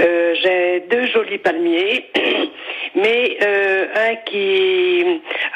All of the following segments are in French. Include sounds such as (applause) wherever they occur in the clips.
Euh, j'ai deux jolis palmiers, (clears throat) mais euh, un qui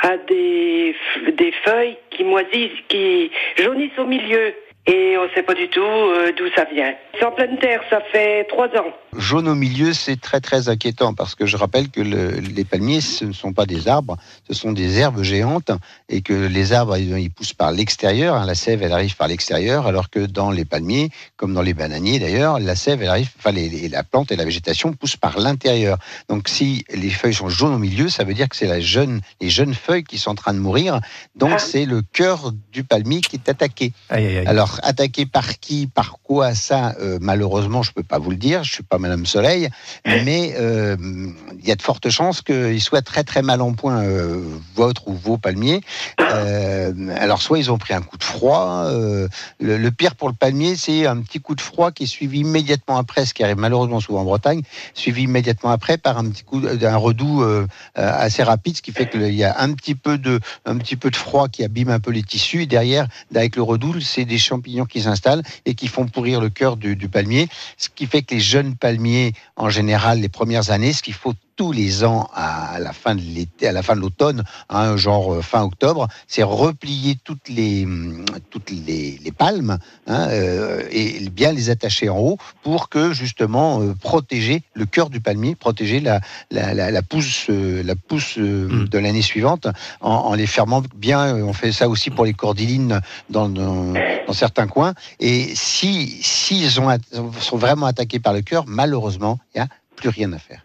a des, des feuilles qui moisissent, qui jaunissent au milieu. Et on ne sait pas du tout euh, d'où ça vient. C'est en pleine terre, ça fait trois ans. Jaune au milieu, c'est très très inquiétant parce que je rappelle que le- les palmiers, ce ne sont pas des arbres, ce sont des herbes géantes et que les arbres, ils, ils poussent par l'extérieur. hein, la sève, elle arrive par l'extérieur, alors que dans les palmiers, comme dans les bananiers d'ailleurs, la sève, elle arrive, enfin les- les- la plante et la végétation poussent par l'intérieur. Donc si les feuilles sont jaunes au milieu, ça veut dire que c'est la jeune, les jeunes feuilles qui sont en train de mourir. Donc Ah. c'est le cœur du palmier qui est attaqué. Aïe, aïe, aïe. Alors, attaqué par qui, par quoi, ça, euh, malheureusement, je peux pas vous le dire. Je suis pas Madame Soleil, mais euh, il y a de fortes chances qu'il soit très très mal en point, euh, votre ou vos palmiers. Alors, soit ils ont pris un coup de froid. le, le pire pour le palmier, c'est un petit coup de froid qui est suivi immédiatement après, ce qui arrive malheureusement souvent en Bretagne, suivi immédiatement après par un petit coup d'un redoux euh, assez rapide, ce qui fait qu'il y a un petit peu de un petit peu de froid qui abîme un peu les tissus. Et derrière, avec le redoux, c'est des champignons qui s'installent et qui font pourrir le cœur du, du palmier. Ce qui fait que les jeunes palmiers, en général, les premières années, ce qu'il faut tous les ans à la fin de l'été, à la fin de l'automne, hein, genre euh, fin octobre, c'est replier toutes les hum, toutes les, les palmes hein, euh, et bien les attacher en haut pour que justement euh, protéger le cœur du palmier, protéger la la, la, la pousse euh, la pousse euh, Mm. de l'année suivante en, en les fermant bien. On fait ça aussi pour les cordylines dans, dans, dans certains coins. Et si s'ils ont sont vraiment attaqués par le cœur, malheureusement, il n'y a plus rien à faire.